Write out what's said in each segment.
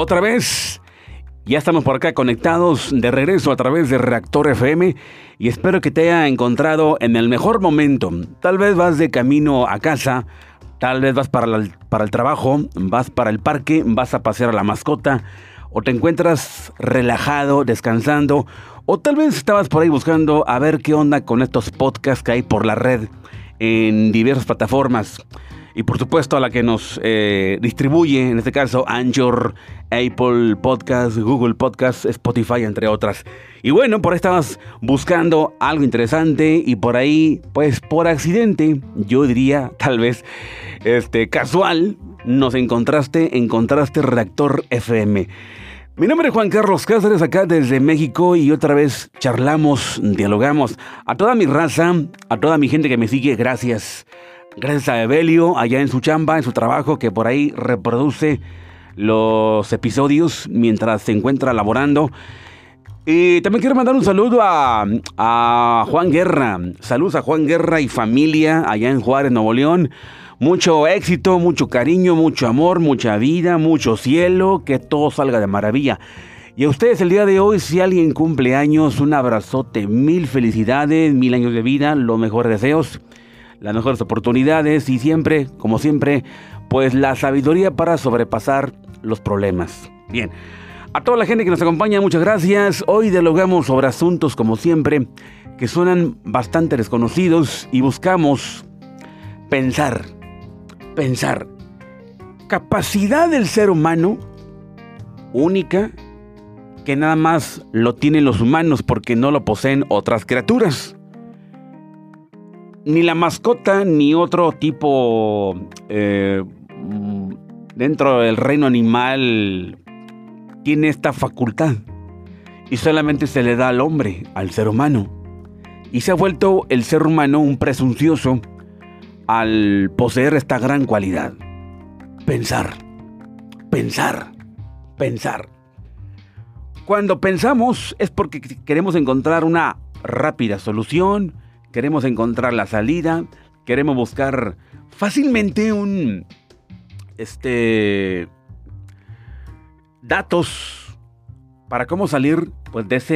Otra vez, ya estamos por acá conectados de regreso a través de Reactor FM y espero que te haya encontrado en el mejor momento. Tal vez vas de camino a casa, tal vez vas para, para el trabajo, vas para el parque, vas a pasear a la mascota o te encuentras relajado, descansando o tal vez estabas por ahí buscando a ver qué onda con estos podcasts que hay por la red en diversas plataformas y por supuesto a la que nos eh, distribuye, en este caso Anchor, Apple Podcast, Google Podcast, Spotify, entre otras. Y bueno, por ahí estabas buscando algo interesante y por ahí, pues por accidente, yo diría tal vez este, casual, nos encontraste, encontraste Redactor FM. Mi nombre es Juan Carlos Cáceres, acá desde México, y otra vez charlamos, dialogamos. A toda mi raza, a toda mi gente que me sigue, gracias. Gracias a Evelio, allá en su chamba, en su trabajo, que por ahí reproduce los episodios mientras se encuentra laborando. Y también quiero mandar un saludo a, a, Juan Guerra. Saludos a Juan Guerra y familia allá en Juárez, Nuevo León. Mucho éxito, mucho cariño, mucho amor, mucha vida, mucho cielo, que todo salga de maravilla. Y a ustedes el día de hoy, si alguien cumple años, un abrazote, mil felicidades, mil años de vida, los mejores deseos las mejores oportunidades y siempre, como siempre, pues la sabiduría para sobrepasar los problemas. Bien, a toda la gente que nos acompaña, muchas gracias. Hoy dialogamos sobre asuntos, como siempre, que suenan bastante desconocidos y buscamos pensar, pensar. Capacidad del ser humano única que nada más lo tienen los humanos porque no lo poseen otras criaturas ni la mascota ni otro tipo eh, dentro del reino animal tiene esta facultad. Y solamente se le da al hombre, al ser humano. Y se ha vuelto el ser humano un presuncioso al poseer esta gran cualidad. Pensar, pensar, pensar. Cuando pensamos es porque queremos encontrar una rápida solución, queremos encontrar la salida, queremos buscar fácilmente un este datos para cómo salir pues de ese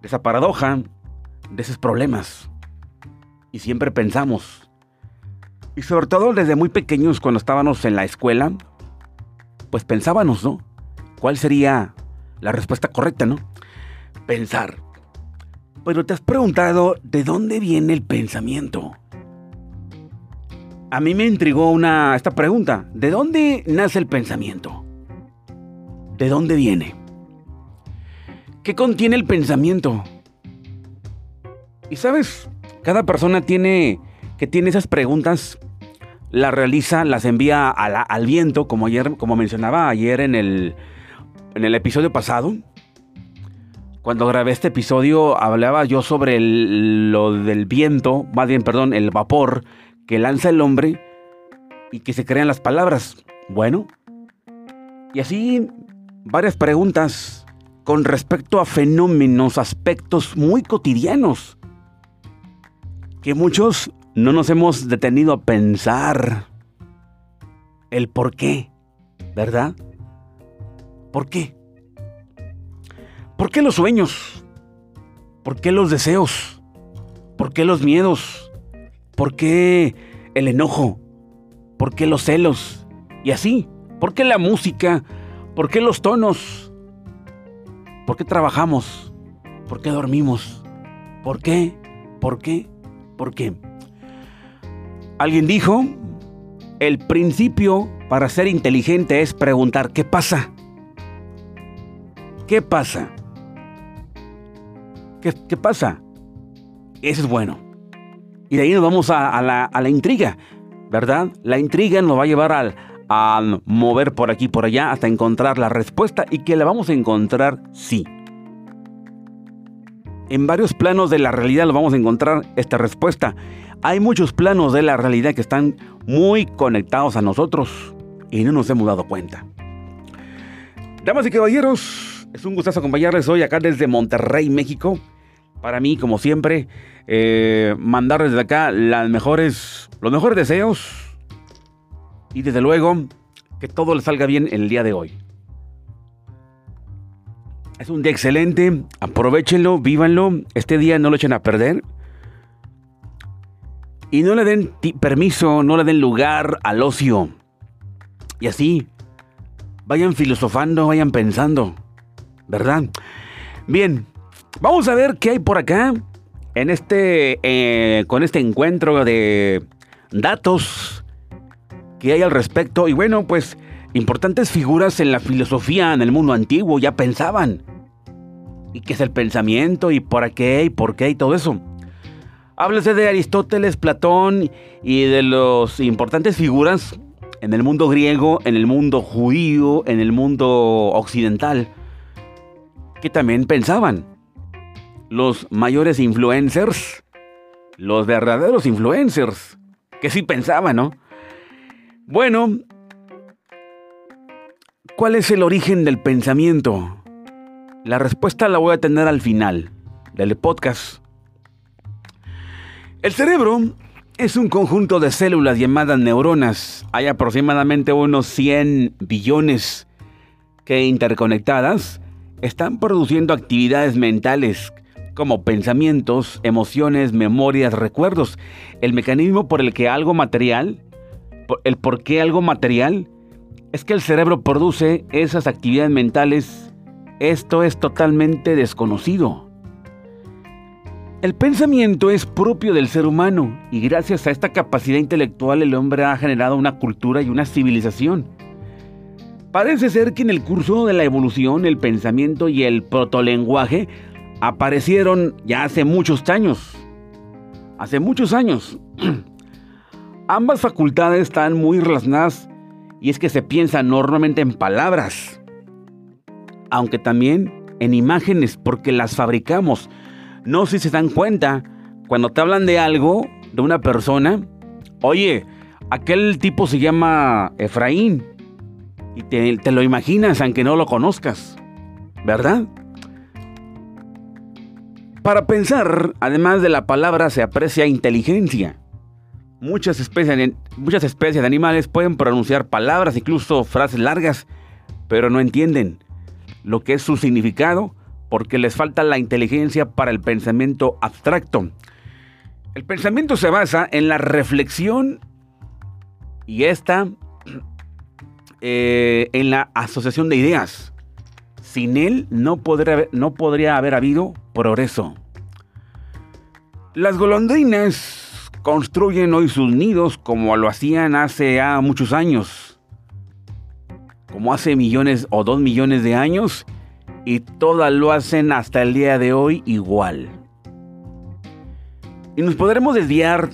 de esa paradoja, de esos problemas. Y siempre pensamos y sobre todo desde muy pequeños cuando estábamos en la escuela, pues pensábamos, ¿no? ¿Cuál sería la respuesta correcta, no? Pensar. Pero te has preguntado de dónde viene el pensamiento. A mí me intrigó una, esta pregunta. ¿De dónde nace el pensamiento? ¿De dónde viene? ¿Qué contiene el pensamiento? Y sabes, cada persona tiene que tiene esas preguntas, las realiza, las envía al viento, como ayer, como mencionaba ayer en el, en el episodio pasado. Cuando grabé este episodio hablaba yo sobre lo del viento, más bien, perdón, el vapor que lanza el hombre y que se crean las palabras. Bueno, y así varias preguntas con respecto a fenómenos, aspectos muy cotidianos que muchos no nos hemos detenido a pensar el por qué, ¿verdad? ¿Por qué? ¿Por qué los sueños? ¿Por qué los deseos? ¿Por qué los miedos? ¿Por qué el enojo? ¿Por qué los celos? Y así, ¿por qué la música? ¿Por qué los tonos? ¿Por qué trabajamos? ¿Por qué dormimos? ¿Por qué? ¿Por qué? ¿Por qué? Alguien dijo, el principio para ser inteligente es preguntar, ¿qué pasa? ¿Qué pasa? ¿Qué, pasa? Eso es bueno. Y de ahí nos vamos a, la, intriga, ¿verdad? La intriga nos va a llevar al, a mover por aquí por allá hasta encontrar la respuesta y que la vamos a encontrar sí. En varios planos de la realidad lo vamos a encontrar esta respuesta. Hay muchos planos de la realidad que están muy conectados a nosotros y no nos hemos dado cuenta. Damas y caballeros, es un gustazo acompañarles hoy acá desde Monterrey, México. Para mí, como siempre, eh, mandarles desde acá las mejores, los mejores deseos. Y desde luego, que todo les salga bien el día de hoy. Es un día excelente, aprovechenlo, vívanlo, este día no lo echen a perder. Y no le den permiso, no le den lugar al ocio. Y así, vayan filosofando, vayan pensando, ¿verdad? Bien, vamos a ver qué hay por acá en este, eh, con este encuentro de datos que hay al respecto. Y bueno, pues importantes figuras en la filosofía en el mundo antiguo ya pensaban. ¿Y qué es el pensamiento? ¿Y por qué? ¿Y por qué? Y todo eso. Háblese de Aristóteles, Platón y de los importantes figuras en el mundo griego, en el mundo judío, en el mundo occidental, que también pensaban. Los mayores influencers, los verdaderos influencers, que sí pensaban, ¿no? Bueno, ¿cuál es el origen del pensamiento? La respuesta la voy a tener al final del podcast. El cerebro es un conjunto de células llamadas neuronas. Hay aproximadamente unos 100 billones que interconectadas están produciendo actividades mentales como pensamientos, emociones, memorias, recuerdos. El mecanismo por el que algo material, el por qué algo material, es que el cerebro produce esas actividades mentales. Esto es totalmente desconocido. El pensamiento es propio del ser humano y gracias a esta capacidad intelectual el hombre ha generado una cultura y una civilización. Parece ser que en el curso de la evolución el pensamiento y el protolenguaje aparecieron ya hace muchos años. Hace muchos años. Ambas facultades están muy relacionadas y es que se piensa normalmente en palabras, aunque también en imágenes porque las fabricamos no sé si se dan cuenta, cuando te hablan de algo, de una persona, oye, aquel tipo se llama Efraín. Y te, lo imaginas aunque no lo conozcas, ¿verdad? Para pensar, además de la palabra, se aprecia inteligencia. Muchas especies, muchas especies de animales pueden pronunciar palabras, incluso frases largas, pero no entienden lo que es su significado porque les falta la inteligencia para el pensamiento abstracto. El pensamiento se basa en la reflexión y esta eh, en la asociación de ideas. Sin él no, podría haber habido progreso. Las golondrinas construyen hoy sus nidos como lo hacían hace ya muchos años. Como hace millones o dos millones de años y todas lo hacen hasta el día de hoy igual. Y nos podremos desviar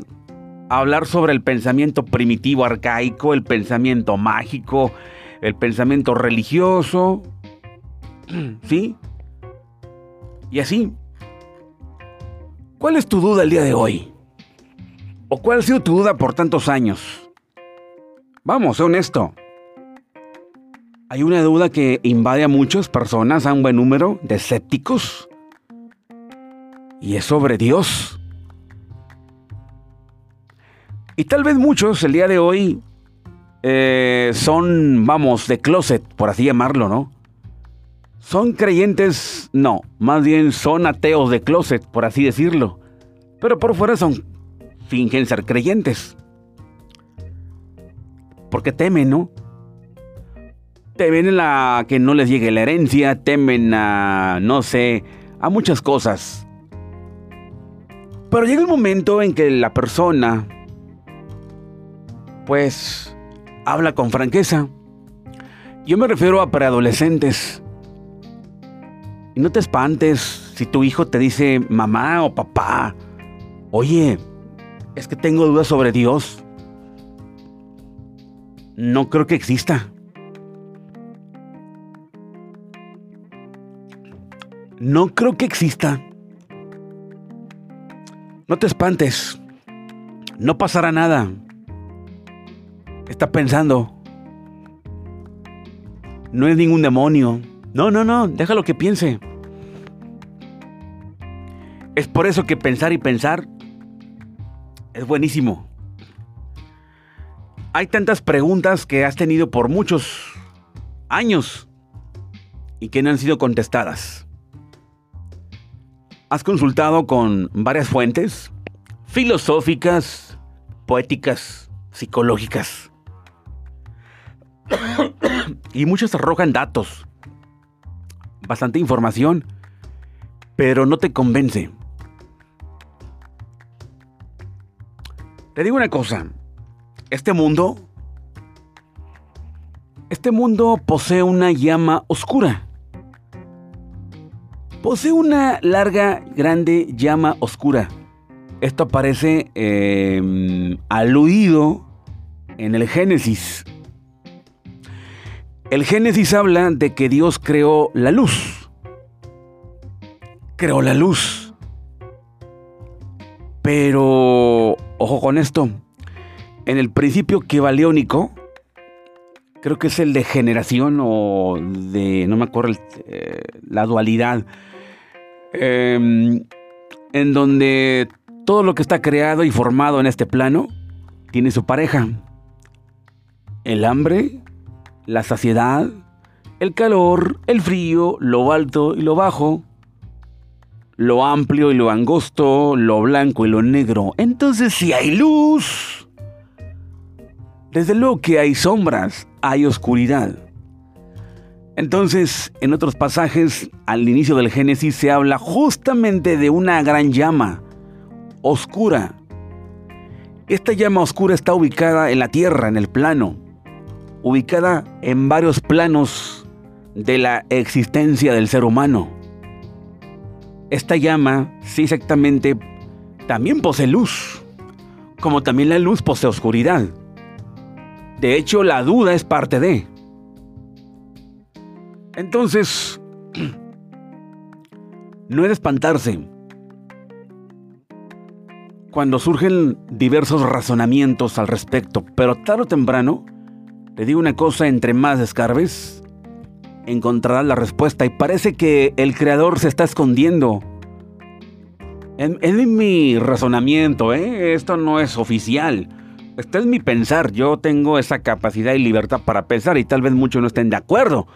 hablar sobre el pensamiento primitivo arcaico, el pensamiento mágico, el pensamiento religioso, ¿sí? Y así. ¿Cuál es tu duda el día de hoy? ¿O cuál ha sido tu duda por tantos años? Vamos, sé honesto. Hay una duda que invade a muchas personas, a un buen número de escépticos, y es sobre Dios. Y tal vez muchos el día de hoy eh, son, vamos, de closet, por así llamarlo, ¿no? Son creyentes, no, más bien son ateos de closet, por así decirlo. Pero por fuera son, fingen ser creyentes. Porque temen, ¿no? Temen a que no les llegue la herencia, temen a, no sé, a muchas cosas. Pero llega el momento en que la persona, pues, habla con franqueza. Yo me refiero a preadolescentes. Y no te espantes si tu hijo te dice mamá o papá, oye, es que tengo dudas sobre Dios. No creo que exista. No creo que exista. No te espantes. No pasará nada. Está pensando. No es ningún demonio. No, no, no. Déjalo que piense. Es por eso que pensar y pensar es buenísimo. Hay tantas preguntas que has tenido por muchos años y que no han sido contestadas. ¿Has consultado con varias fuentes filosóficas, poéticas, psicológicas? y muchas arrojan datos, bastante información, pero no te convence. Te digo una cosa, este mundo, este mundo posee una llama oscura. Posee una larga, grande llama oscura. Esto aparece eh, aludido en el Génesis. El Génesis habla de que Dios creó la luz. Creó la luz. Pero, ojo con esto, en el principio que valiónico, creo que es el de generación o de, no me acuerdo, eh, la dualidad, em, en donde todo lo que está creado y formado en este plano tiene su pareja. El hambre, la saciedad, el calor, el frío, lo alto y lo bajo, lo amplio y lo angosto, lo blanco y lo negro. Entonces si hay luz, desde luego que hay sombras, hay oscuridad. Entonces, en otros pasajes, al inicio del Génesis se habla justamente de una gran llama oscura. Esta llama oscura está ubicada en la tierra, en el plano, ubicada en varios planos de la existencia del ser humano. Esta llama, sí exactamente, también posee luz, como también la luz posee oscuridad. De hecho, la duda es parte de. Entonces, no es de espantarse cuando surgen diversos razonamientos al respecto, pero tarde o temprano, te digo una cosa, entre más escarbes, encontrarás la respuesta y parece que el creador se está escondiendo. En, mi razonamiento, ¿eh? esto no es oficial este es mi pensar. Yo tengo esa capacidad y libertad para pensar y tal vez muchos no estén de acuerdo.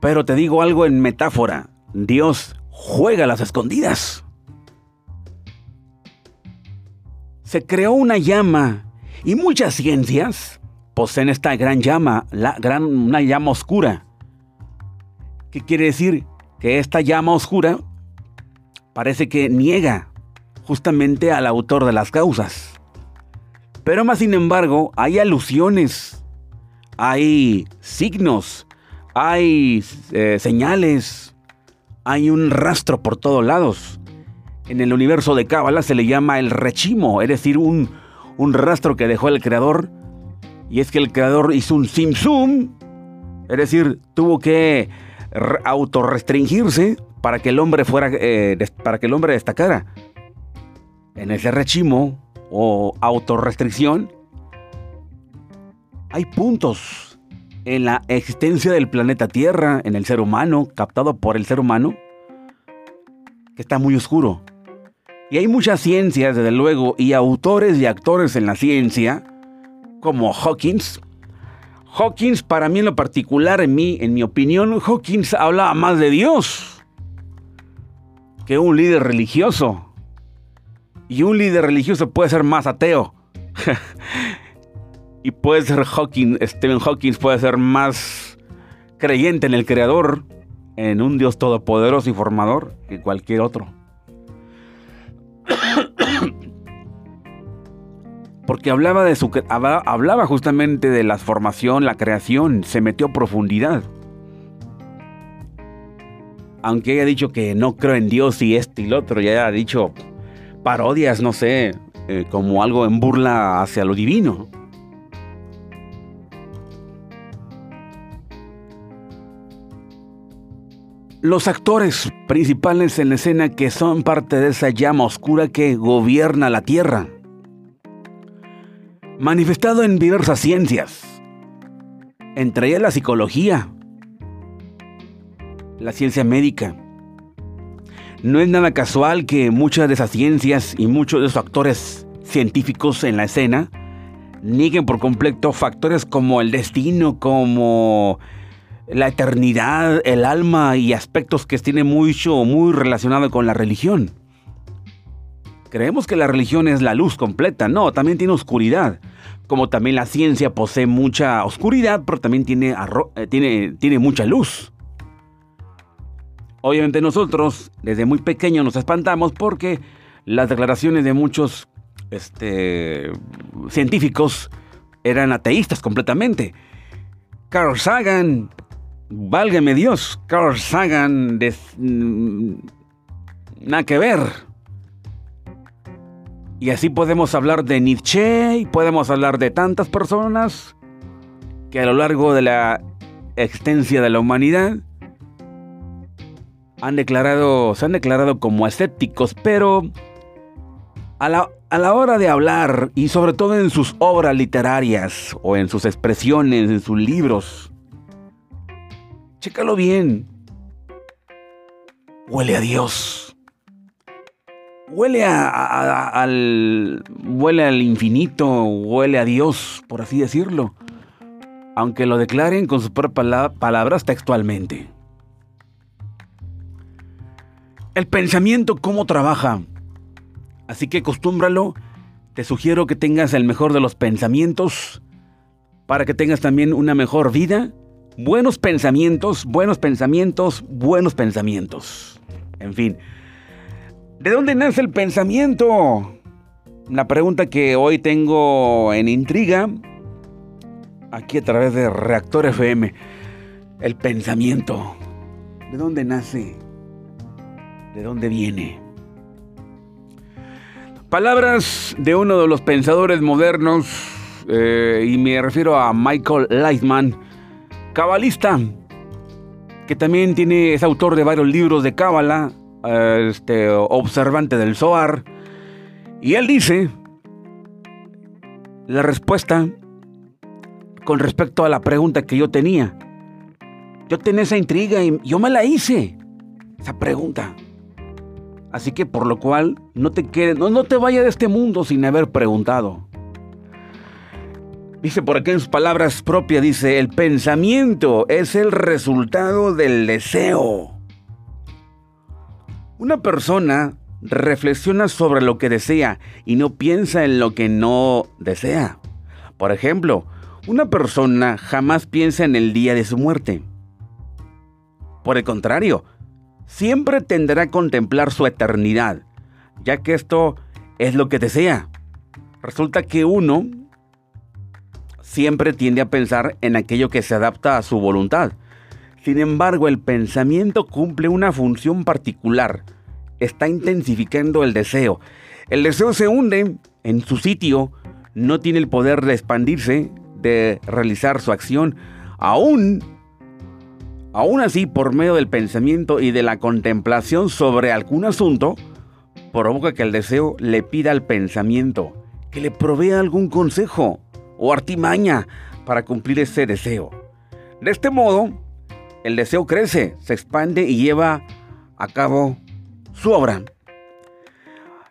Pero te digo algo en metáfora. Dios juega a las escondidas. Se creó una llama y muchas ciencias poseen esta gran llama, la gran, una llama oscura. ¿Qué quiere decir? Que esta llama oscura parece que niega justamente al autor de las causas. Pero más sin embargo, hay alusiones, hay signos, hay eh, señales, hay un rastro por todos lados. En el universo de Cábala se le llama el rechimo, es decir, un, un rastro que dejó el creador. Y es que el creador hizo un simsum, es decir, tuvo que autorrestringirse para que el hombre fuera, eh, para que el hombre destacara. En ese rechimo o autorrestricción, hay puntos en la existencia del planeta Tierra, en el ser humano, captado por el ser humano, que está muy oscuro. Y hay muchas ciencias, desde luego, y autores y actores en la ciencia, como Hawkins. Hawkins, para mí en lo particular, en mi, en mi opinión, Hawkins habla más de Dios que un líder religioso. Y un líder religioso puede ser más ateo. y puede ser Hawking, Stephen Hawking puede ser más creyente en el creador, en un Dios todopoderoso y formador que cualquier otro. Porque hablaba de su hablaba justamente de la formación, la creación, se metió a profundidad. Aunque haya dicho que no creo en Dios y este y lo otro, ya haya dicho parodias, no sé, eh, como algo en burla hacia lo divino. Los actores principales en la escena que son parte de esa llama oscura que gobierna la Tierra. Manifestado en diversas ciencias, entre ellas la psicología, la ciencia médica, no es nada casual que muchas de esas ciencias y muchos de esos actores científicos en la escena nieguen por completo factores como el destino, como la eternidad, el alma y aspectos que tienen mucho, muy relacionado con la religión. Creemos que la religión es la luz completa, no, también tiene oscuridad. Como también la ciencia posee mucha oscuridad, pero también tiene, eh, tiene, tiene mucha luz. Obviamente nosotros desde muy pequeños nos espantamos porque las declaraciones de muchos este, científicos eran ateístas completamente. Carl Sagan, válgame Dios, Carl Sagan, mm, nada que ver. Y así podemos hablar de Nietzsche y podemos hablar de tantas personas que a lo largo de la existencia de la humanidad han declarado, se han declarado como escépticos, pero a la, a la hora de hablar y sobre todo en sus obras literarias o en sus expresiones, en sus libros, chécalo bien. Huele a Dios huele al huele al infinito, huele a Dios, por así decirlo, aunque lo declaren con sus propias palabras textualmente. El pensamiento cómo trabaja. Así que acostúmbralo. Te sugiero que tengas el mejor de los pensamientos para que tengas también una mejor vida. Buenos pensamientos, buenos pensamientos, buenos pensamientos. En fin, ¿De dónde nace el pensamiento? La pregunta que hoy tengo en intriga, aquí a través de Reactor FM. El pensamiento. ¿De dónde nace? ¿De dónde viene? Palabras de uno de los pensadores modernos, eh, y me refiero a Michael Lightman, cabalista, que también tiene, es autor de varios libros de cábala, este, observante del Zohar, y él dice la respuesta con respecto a la pregunta que yo tenía. Yo tenía esa intriga y yo me la hice, esa pregunta. Así que por lo cual no te quedes, no, no te vayas de este mundo sin haber preguntado. Dice por aquí en sus palabras propias, dice, el pensamiento es el resultado del deseo. Una persona reflexiona sobre lo que desea y no piensa en lo que no desea. Por ejemplo, una persona jamás piensa en el día de su muerte. Por el contrario, siempre tendrá a contemplar su eternidad, ya que esto es lo que desea. Resulta que uno siempre tiende a pensar en aquello que se adapta a su voluntad. Sin embargo, el pensamiento cumple una función particular. Está intensificando el deseo. El deseo se hunde en su sitio, no tiene el poder de expandirse, de realizar su acción. Aún, aún así, por medio del pensamiento y de la contemplación sobre algún asunto, provoca que el deseo le pida al pensamiento que le provea algún consejo o artimaña para cumplir ese deseo. De este modo, el deseo crece, se expande y lleva a cabo su obra.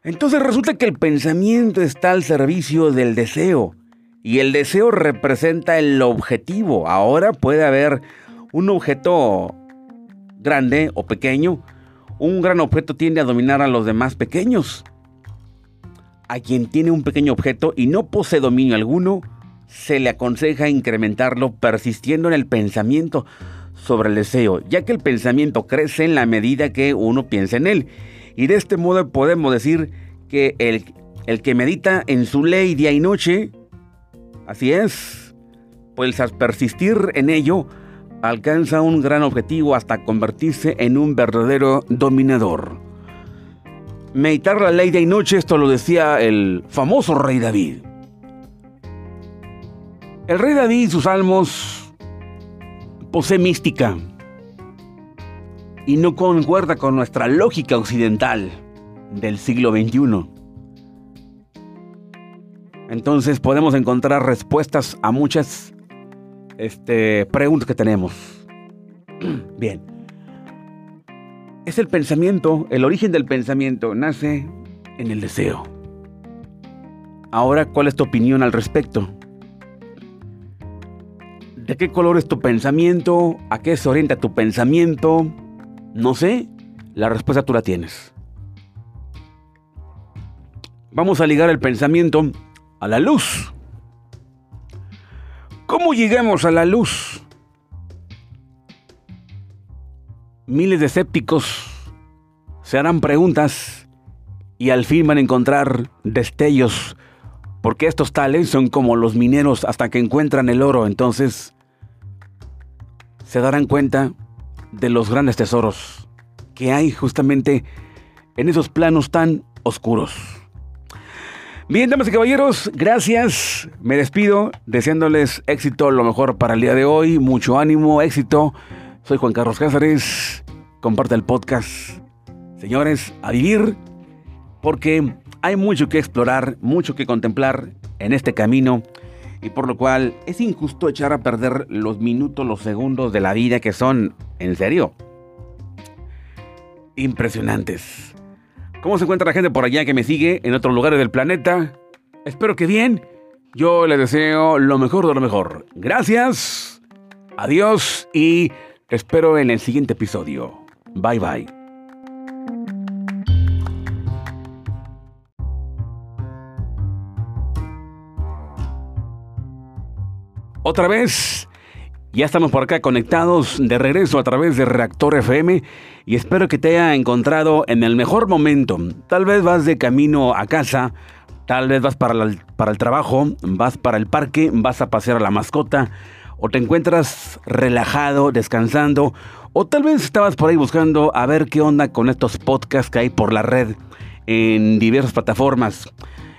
Entonces resulta que el pensamiento está al servicio del deseo y el deseo representa el objetivo. Ahora puede haber un objeto grande o pequeño. Un gran objeto tiende a dominar a los demás pequeños. A quien tiene un pequeño objeto y no posee dominio alguno, se le aconseja incrementarlo persistiendo en el pensamiento sobre el deseo, ya que el pensamiento crece en la medida que uno piensa en él. Y de este modo podemos decir que el, el que medita en su ley día y noche, así es, pues al persistir en ello, alcanza un gran objetivo hasta convertirse en un verdadero dominador. Meditar la ley y noche, esto lo decía el famoso rey David. El rey David y sus salmos posee mística y no concuerda con nuestra lógica occidental del siglo XXI. Entonces podemos encontrar respuestas a muchas este, preguntas que tenemos. Bien. Es el pensamiento, el origen del pensamiento nace en el deseo. Ahora, ¿cuál es tu opinión al respecto? ¿De qué color es tu pensamiento? ¿A qué se orienta tu pensamiento? No sé, la respuesta tú la tienes. Vamos a ligar el pensamiento a la luz. ¿Cómo llegamos a la luz? Miles de escépticos se harán preguntas y al fin van a encontrar destellos, porque estos tales son como los mineros hasta que encuentran el oro, entonces se darán cuenta de los grandes tesoros que hay justamente en esos planos tan oscuros. Bien, damas y caballeros, gracias. Me despido deseándoles éxito, lo mejor para el día de hoy, mucho ánimo, éxito. Soy Juan Carlos Cáceres. Comparte el podcast. Señores, a vivir porque hay mucho que explorar, mucho que contemplar en este camino y por lo cual es injusto echar a perder los minutos, los segundos de la vida que son, en serio, impresionantes. ¿Cómo se encuentra la gente por allá que me sigue en otros lugares del planeta? Espero que bien. Yo les deseo lo mejor de lo mejor. Gracias. Adiós y te espero en el siguiente episodio. Bye bye. Otra vez, ya estamos por acá conectados de regreso a través de Reactor FM y espero que te haya encontrado en el mejor momento. Tal vez vas de camino a casa, tal vez vas para, para el trabajo, vas para el parque, vas a pasear a la mascota o te encuentras relajado, descansando o tal vez estabas por ahí buscando a ver qué onda con estos podcasts que hay por la red en diversas plataformas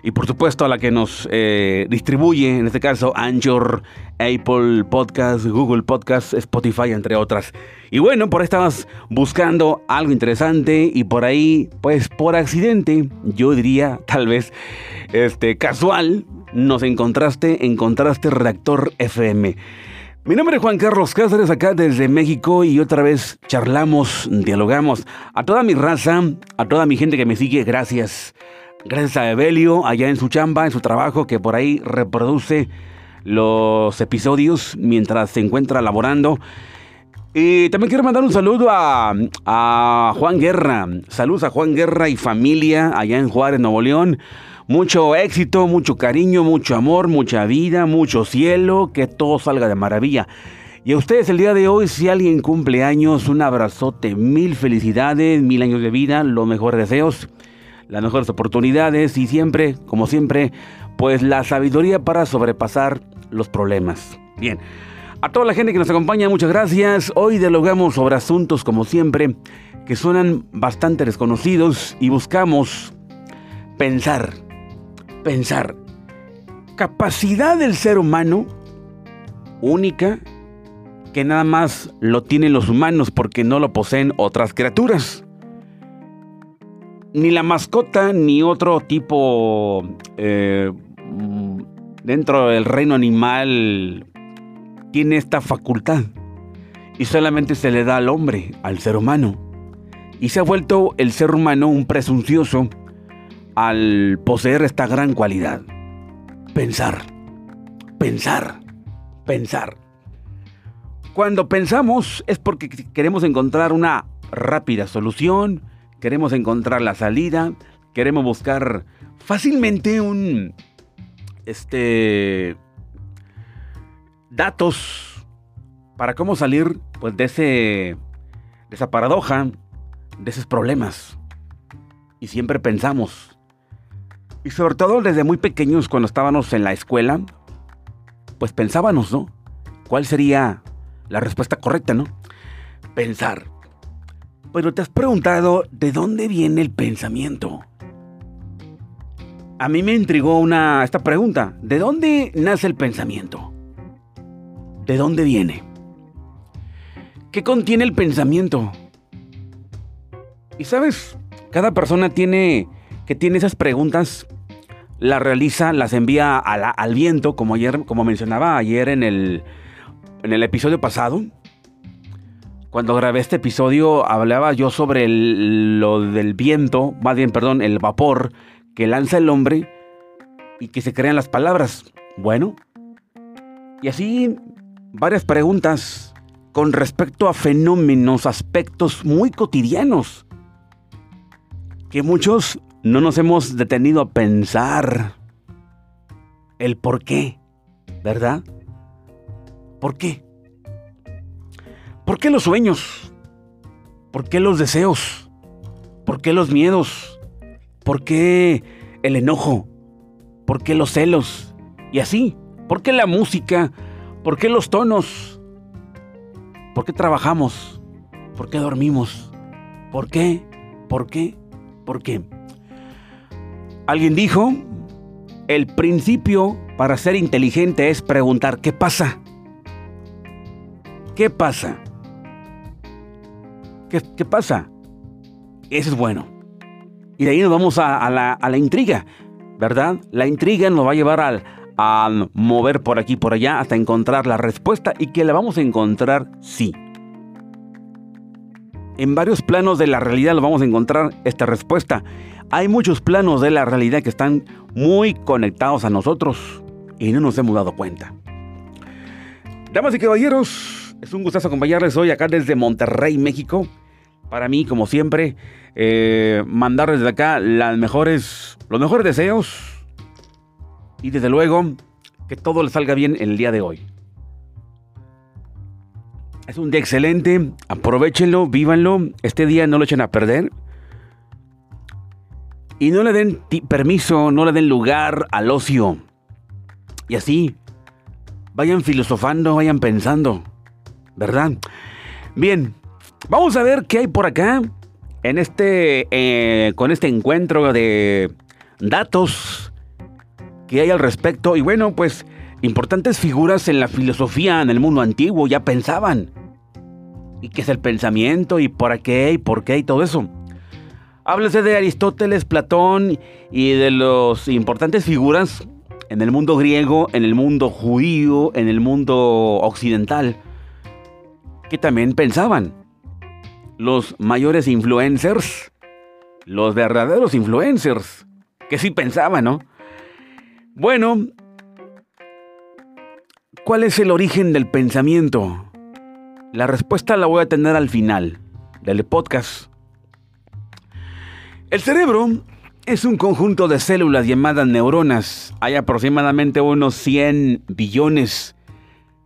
y por supuesto a la que nos eh, distribuye, en este caso Anchor, Apple Podcast, Google Podcast, Spotify, entre otras. Y bueno, por ahí estabas buscando algo interesante y por ahí, pues por accidente, yo diría tal vez este, casual, nos encontraste, encontraste Redactor FM. Mi nombre es Juan Carlos Cáceres, acá desde México y otra vez charlamos, dialogamos. A toda mi raza, a toda mi gente que me sigue, gracias. Gracias a Evelio, allá en su chamba, en su trabajo, que por ahí reproduce los episodios mientras se encuentra laborando. Y también quiero mandar un saludo a, Juan Guerra. Saludos a Juan Guerra y familia allá en Juárez, Nuevo León. Mucho éxito, mucho cariño, mucho amor, mucha vida, mucho cielo, que todo salga de maravilla. Y a ustedes el día de hoy, si alguien cumple años, un abrazote, mil felicidades, mil años de vida, los mejores deseos las mejores oportunidades y siempre, como siempre, pues la sabiduría para sobrepasar los problemas. Bien, a toda la gente que nos acompaña, muchas gracias. Hoy dialogamos sobre asuntos, como siempre, que suenan bastante desconocidos y buscamos pensar, pensar. Capacidad del ser humano única que nada más lo tienen los humanos porque no lo poseen otras criaturas ni la mascota ni otro tipo eh, dentro del reino animal tiene esta facultad y solamente se le da al hombre, al ser humano. Y se ha vuelto el ser humano un presuncioso al poseer esta gran cualidad. Pensar, pensar, pensar. Cuando pensamos es porque queremos encontrar una rápida solución, queremos encontrar la salida, queremos buscar fácilmente un este datos para cómo salir pues de ese de esa paradoja, de esos problemas. Y siempre pensamos y sobre todo desde muy pequeños cuando estábamos en la escuela, pues pensábamos, ¿no? ¿Cuál sería la respuesta correcta, no? Pensar. Pero te has preguntado de dónde viene el pensamiento. A mí me intrigó una, esta pregunta. ¿De dónde nace el pensamiento? ¿De dónde viene? ¿Qué contiene el pensamiento? Y sabes, cada persona tiene que tiene esas preguntas, las realiza, las envía al viento, como ayer, como mencionaba ayer en el, en el episodio pasado. Cuando grabé este episodio hablaba yo sobre lo del viento, más bien, perdón, el vapor que lanza el hombre y que se crean las palabras. Bueno, y así varias preguntas con respecto a fenómenos, aspectos muy cotidianos que muchos no nos hemos detenido a pensar el por qué, ¿verdad? ¿Por qué? ¿Por qué los sueños? ¿Por qué los deseos? ¿Por qué los miedos? ¿Por qué el enojo? ¿Por qué los celos? Y así, ¿por qué la música? ¿Por qué los tonos? ¿Por qué trabajamos? ¿Por qué dormimos? ¿Por qué? ¿Por qué? ¿Por qué? Alguien dijo, el principio para ser inteligente es preguntar, ¿qué pasa? ¿Qué pasa? ¿Qué, pasa? Eso es bueno. Y de ahí nos vamos a, la, intriga, ¿verdad? La intriga nos va a llevar a mover por aquí por allá hasta encontrar la respuesta y que la vamos a encontrar sí. En varios planos de la realidad lo vamos a encontrar esta respuesta. Hay muchos planos de la realidad que están muy conectados a nosotros y no nos hemos dado cuenta. Damas y caballeros, es un gustazo acompañarles hoy acá desde Monterrey, México. Para mí, como siempre, eh, mandarles desde acá las mejores, los mejores deseos y desde luego que todo les salga bien el día de hoy. Es un día excelente, aprovechenlo, vívanlo, este día no lo echen a perder. Y no le den permiso, no le den lugar al ocio. Y así, vayan filosofando, vayan pensando, ¿verdad? Bien, vamos a ver qué hay por acá en este, eh, con este encuentro de datos que hay al respecto. Y bueno, pues importantes figuras en la filosofía en el mundo antiguo ya pensaban. ¿Y qué es el pensamiento? ¿Y por qué? ¿Y por qué? Y todo eso. Háblese de Aristóteles, Platón y de los importantes figuras en el mundo griego, en el mundo judío, en el mundo occidental, que también pensaban. Los mayores influencers, los verdaderos influencers, que sí pensaban, ¿no? Bueno, ¿cuál es el origen del pensamiento? La respuesta la voy a tener al final del podcast. El cerebro es un conjunto de células llamadas neuronas. Hay aproximadamente unos 100 billones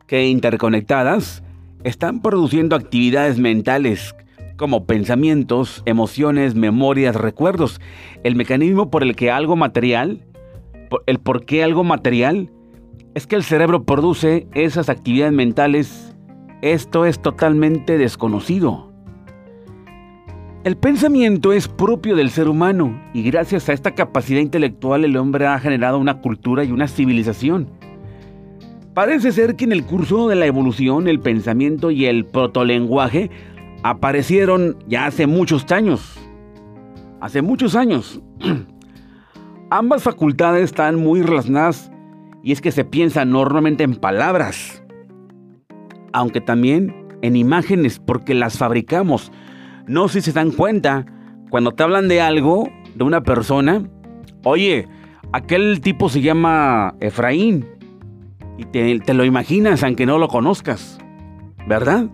que interconectadas están produciendo actividades mentales como pensamientos, emociones, memorias, recuerdos. El mecanismo por el que algo material, el por qué algo material, es que el cerebro produce esas actividades mentales. Esto es totalmente desconocido. El pensamiento es propio del ser humano y gracias a esta capacidad intelectual el hombre ha generado una cultura y una civilización. Parece ser que en el curso de la evolución el pensamiento y el protolenguaje aparecieron ya hace muchos años. Hace muchos años. Ambas facultades están muy relacionadas y es que se piensa normalmente en palabras, aunque también en imágenes porque las fabricamos no sé si se dan cuenta, cuando te hablan de algo, de una persona, oye, aquel tipo se llama Efraín. Y te, te lo imaginas aunque no lo conozcas, ¿verdad?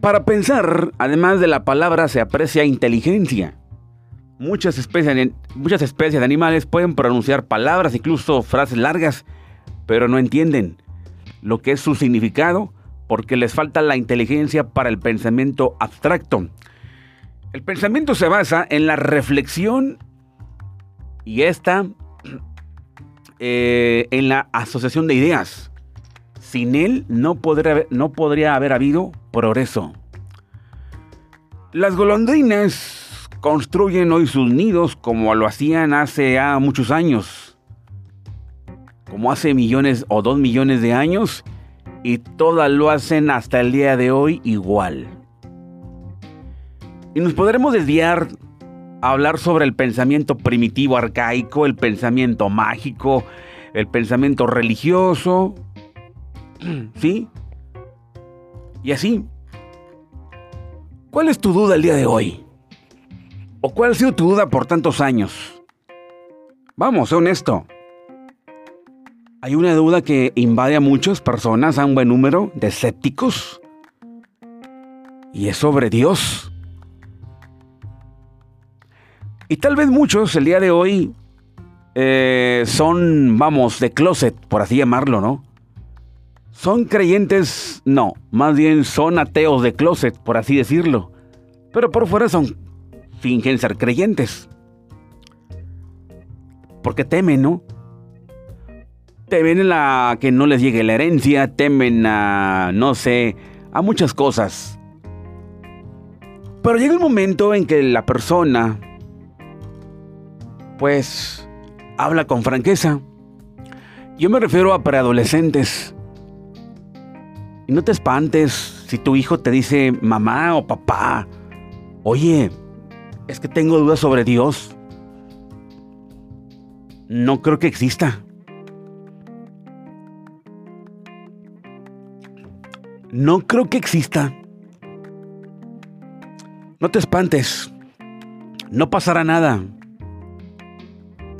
Para pensar, además de la palabra, se aprecia inteligencia. Muchas especies, de, animales pueden pronunciar palabras, incluso frases largas, pero no entienden lo que es su significado porque les falta la inteligencia para el pensamiento abstracto. El pensamiento se basa en la reflexión y esta eh, en la asociación de ideas. Sin él no podría, haber habido progreso. Las golondrinas construyen hoy sus nidos como lo hacían hace muchos años. Como hace millones o dos millones de años y todas lo hacen hasta el día de hoy igual. Y nos podremos desviar a hablar sobre el pensamiento primitivo arcaico, el pensamiento mágico, el pensamiento religioso, ¿sí? Y así. ¿Cuál es tu duda el día de hoy? ¿O cuál ha sido tu duda por tantos años? Vamos, sé honesto. Hay una duda que invade a muchas personas, a un buen número de escépticos, y es sobre Dios. Y tal vez muchos el día de hoy eh, son, vamos, de closet, por así llamarlo, ¿no? Son creyentes, no, más bien son ateos de closet, por así decirlo. Pero por fuera son, fingen ser creyentes. Porque temen, ¿no? Temen a que no les llegue la herencia, temen a, no sé, a muchas cosas. Pero llega el momento en que la persona, pues, habla con franqueza. Yo me refiero a preadolescentes. Y no te espantes si tu hijo te dice mamá o papá, oye, es que tengo dudas sobre Dios. No creo que exista. No creo que exista. No te espantes. No pasará nada.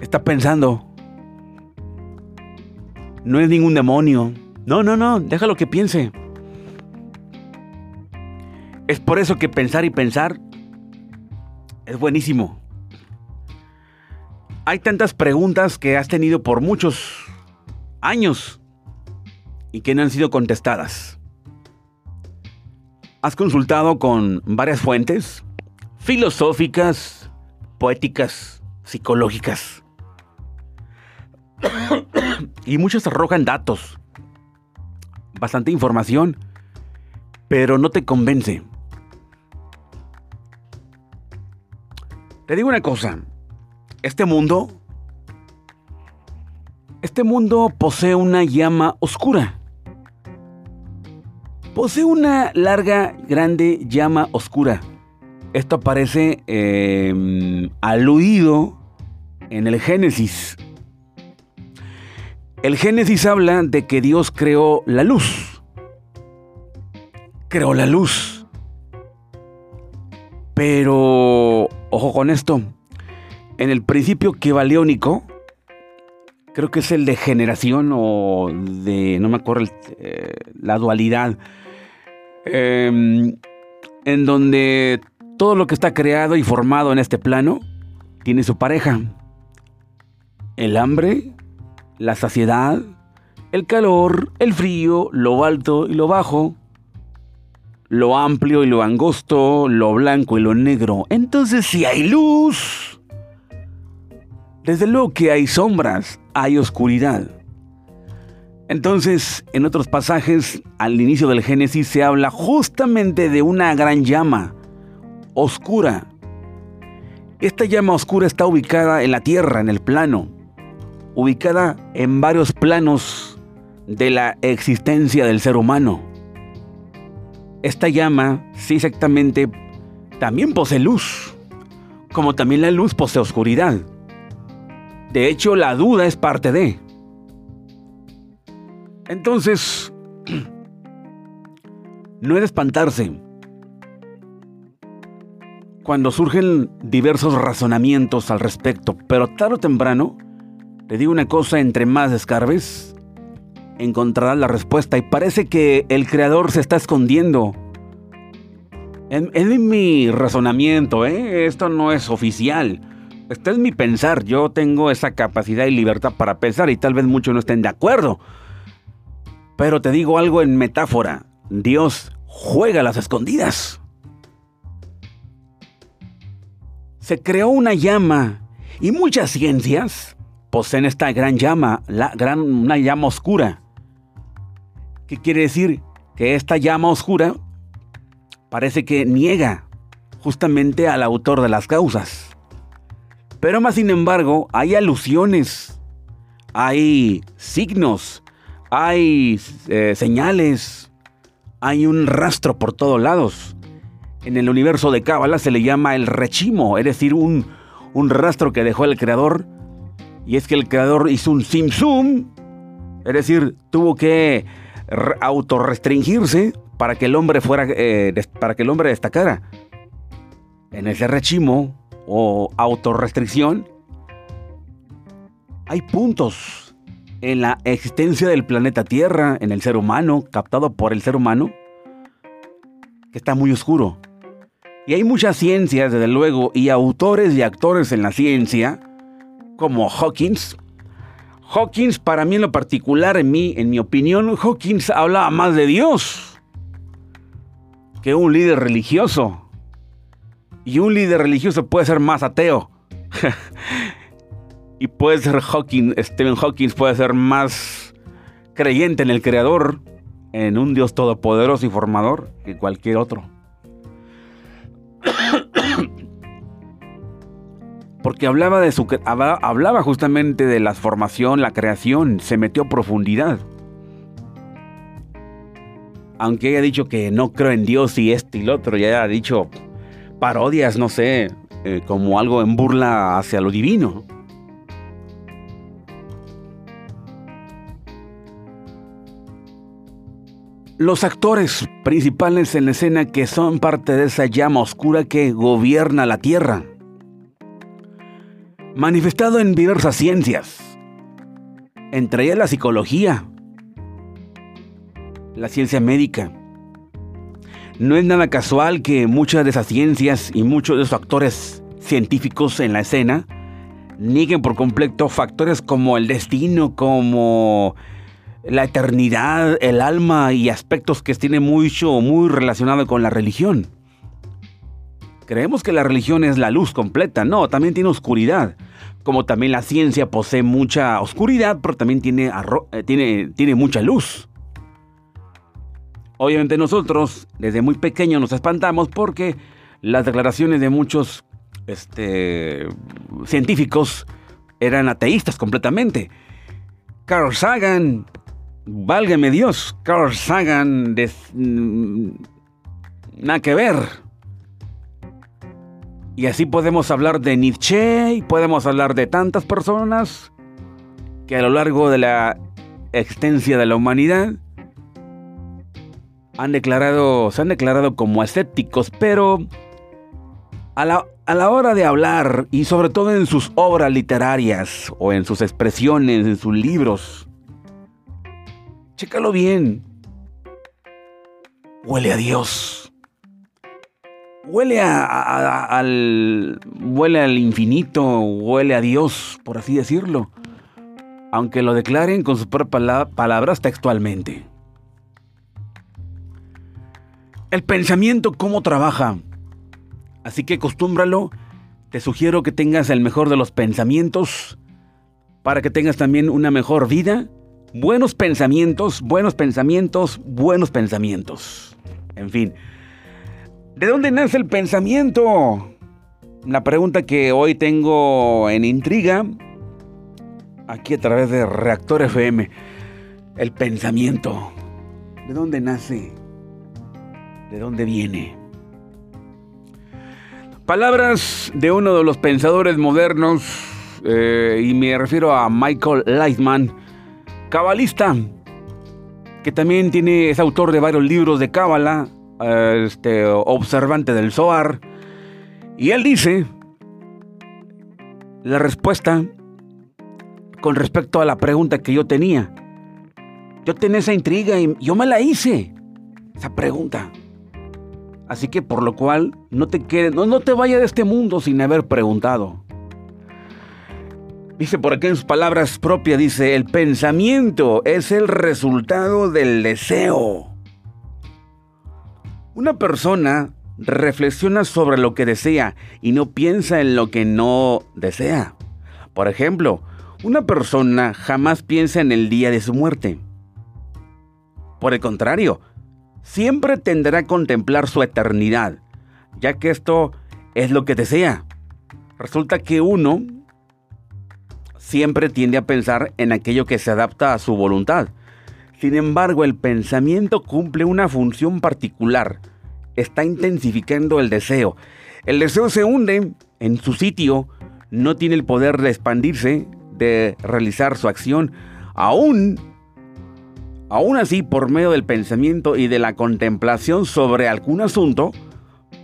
Está pensando. No es ningún demonio. No, no, no. Déjalo que piense. Es por eso que pensar y pensar es buenísimo. Hay tantas preguntas que has tenido por muchos años y que no han sido contestadas. Has consultado con varias fuentes filosóficas, poéticas, psicológicas. y muchas arrojan datos, bastante información, pero no te convence. Te digo una cosa, este mundo, este mundo posee una llama oscura posee una larga, grande llama oscura. Esto aparece em, aludido en el Génesis. El Génesis habla de que Dios creó la luz. Creó la luz. Pero, ojo con esto, en el principio quevaleónico, creo que es el de generación o de, no me acuerdo, eh, la dualidad, Em, en donde todo lo que está creado y formado en este plano tiene su pareja. El hambre, la saciedad, el calor, el frío, lo alto y lo bajo, lo amplio y lo angosto, lo blanco y lo negro. Entonces si hay luz, desde luego que hay sombras, hay oscuridad. Entonces, en otros pasajes, al inicio del Génesis se habla justamente de una gran llama oscura. Esta llama oscura está ubicada en la tierra, en el plano, ubicada en varios planos de la existencia del ser humano. Esta llama, sí exactamente, también posee luz, como también la luz posee oscuridad. De hecho, la duda es parte de. Entonces, no es de espantarse cuando surgen diversos razonamientos al respecto, pero tarde o temprano, te digo una cosa, entre más escarbes, encontrarás la respuesta y parece que el creador se está escondiendo. Es mi razonamiento, ¿eh? esto no es oficial. Este es mi pensar. Yo tengo esa capacidad y libertad para pensar y tal vez muchos no estén de acuerdo. Pero te digo algo en metáfora. Dios juega las escondidas. Se creó una llama y muchas ciencias poseen esta gran llama, la gran, una llama oscura. ¿Qué quiere decir? Que esta llama oscura parece que niega justamente al autor de las causas. Pero más sin embargo, hay alusiones, hay signos, hay eh, señales, hay un rastro por todos lados. En el universo de Cábala se le llama el rechimo, es decir, un, un rastro que dejó el creador. Y es que el creador hizo un simsum, es decir, tuvo que autorrestringirse para que el hombre fuera, eh, para que el hombre destacara. En ese rechimo o autorrestricción hay puntos en la existencia del planeta Tierra, en el ser humano, captado por el ser humano, que está muy oscuro. Y hay muchas ciencias, desde luego, y autores y actores en la ciencia, como Hawkins. Hawkins, para mí en lo particular, en mi, en mi opinión, Hawkins habla más de Dios que un líder religioso. Y un líder religioso puede ser más ateo. y puede ser Hawking, Stephen Hawking puede ser más creyente en el creador, en un Dios todopoderoso y formador que cualquier otro. Porque hablaba de su hablaba justamente de la formación, la creación, se metió a profundidad. Aunque haya dicho que no creo en Dios y este y lo otro, ya haya dicho parodias, no sé, eh, como algo en burla hacia lo divino. Los actores principales en la escena que son parte de esa llama oscura que gobierna la Tierra. Manifestado en diversas ciencias, entre ellas la psicología, la ciencia médica. No es nada casual que muchas de esas ciencias y muchos de esos actores científicos en la escena nieguen por completo factores como el destino, como la eternidad, el alma y aspectos que tienen mucho, muy relacionado con la religión. Creemos que la religión es la luz completa, no, también tiene oscuridad. Como también la ciencia posee mucha oscuridad, pero también tiene, eh, tiene, tiene mucha luz. Obviamente nosotros desde muy pequeños nos espantamos porque las declaraciones de muchos este, científicos eran ateístas completamente. Carl Sagan, Válgame Dios, Carl Sagan, mm, nada que ver. Y así podemos hablar de Nietzsche y podemos hablar de tantas personas que a lo largo de la existencia de la humanidad han declarado, se han declarado como escépticos, pero a la, a la hora de hablar y sobre todo en sus obras literarias o en sus expresiones, en sus libros, Chécalo bien. Huele a Dios. Huele a, al. Huele al infinito. Huele a Dios, por así decirlo. Aunque lo declaren con sus propias palabras textualmente. El pensamiento, ¿cómo trabaja? Así que acostúmbralo. Te sugiero que tengas el mejor de los pensamientos para que tengas también una mejor vida Buenos pensamientos, buenos pensamientos, buenos pensamientos. En fin. ¿De dónde nace el pensamiento? La pregunta que hoy tengo en intriga, aquí a través de Reactor FM. El pensamiento. ¿De dónde nace? ¿De dónde viene? Palabras de uno de los pensadores modernos, eh, y me refiero a Michael Lightman, cabalista, que también tiene, es autor de varios libros de cábala, este, observante del Zohar, y él dice la respuesta con respecto a la pregunta que yo tenía. Yo tenía esa intriga y yo me la hice, esa pregunta. Así que por lo cual no te quedes, no, no te vayas de este mundo sin haber preguntado. Dice por aquí en sus palabras propias, dice, el pensamiento es el resultado del deseo. Una persona reflexiona sobre lo que desea y no piensa en lo que no desea. Por ejemplo, una persona jamás piensa en el día de su muerte. Por el contrario, siempre tendrá a contemplar su eternidad, ya que esto es lo que desea. Resulta que uno siempre tiende a pensar en aquello que se adapta a su voluntad. Sin embargo, el pensamiento cumple una función particular. Está intensificando el deseo. El deseo se hunde en su sitio, no tiene el poder de expandirse, de realizar su acción. Aún, aún así, por medio del pensamiento y de la contemplación sobre algún asunto,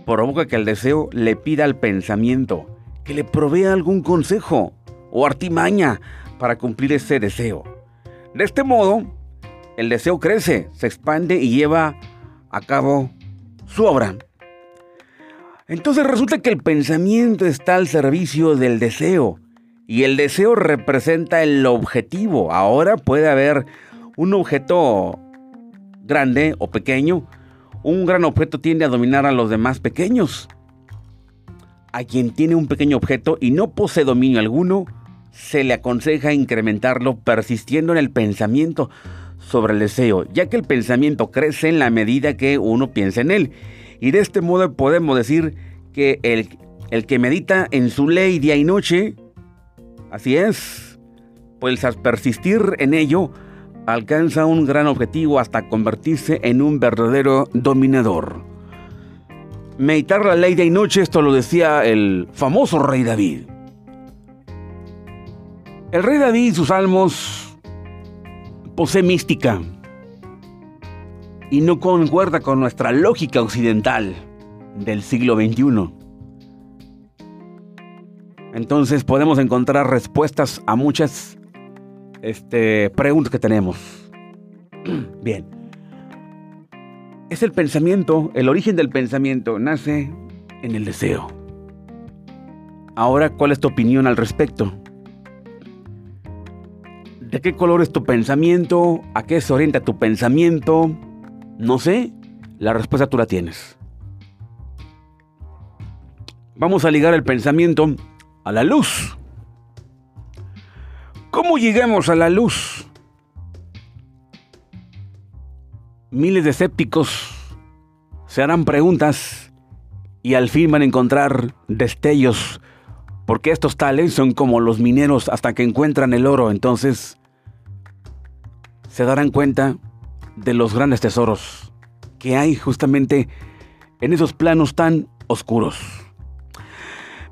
provoca que el deseo le pida al pensamiento que le provea algún consejo o artimaña para cumplir ese deseo. De este modo, el deseo crece, se expande y lleva a cabo su obra. Entonces resulta que el pensamiento está al servicio del deseo y el deseo representa el objetivo. Ahora puede haber un objeto grande o pequeño. Un gran objeto tiende a dominar a los demás pequeños. A quien tiene un pequeño objeto y no posee dominio alguno, se le aconseja incrementarlo persistiendo en el pensamiento sobre el deseo, ya que el pensamiento crece en la medida que uno piensa en él. Y de este modo podemos decir que el, el que medita en su ley día y noche, así es, pues al persistir en ello, alcanza un gran objetivo hasta convertirse en un verdadero dominador. Meditar la ley día y noche, esto lo decía el famoso rey David. El rey David y sus salmos posee mística y no concuerda con nuestra lógica occidental del siglo XXI. Entonces podemos encontrar respuestas a muchas este, preguntas que tenemos. Bien. Es el pensamiento, el origen del pensamiento nace en el deseo. Ahora, ¿cuál es tu opinión al respecto? ¿De qué color es tu pensamiento? ¿A qué se orienta tu pensamiento? No sé, la respuesta tú la tienes. Vamos a ligar el pensamiento a la luz. ¿Cómo llegamos a la luz? Miles de escépticos se harán preguntas y al fin van a encontrar destellos porque estos tales son como los mineros hasta que encuentran el oro, entonces se darán cuenta de los grandes tesoros que hay justamente en esos planos tan oscuros.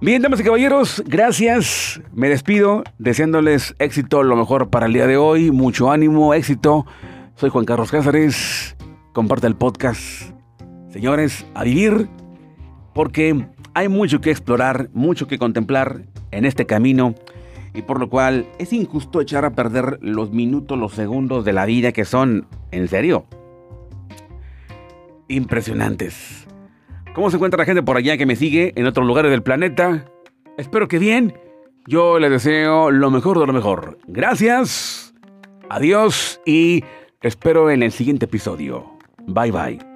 Bien, damas y caballeros, gracias. Me despido deseándoles éxito, lo mejor para el día de hoy, mucho ánimo, éxito. Soy Juan Carlos Cáceres. Comparte el podcast. Señores, a vivir porque hay mucho que explorar, mucho que contemplar en este camino y por lo cual es injusto echar a perder los minutos, los segundos de la vida que son, en serio, impresionantes. ¿Cómo se encuentra la gente por allá que me sigue en otros lugares del planeta? Espero que bien. Yo les deseo lo mejor de lo mejor. Gracias. Adiós y espero en el siguiente episodio. Bye bye.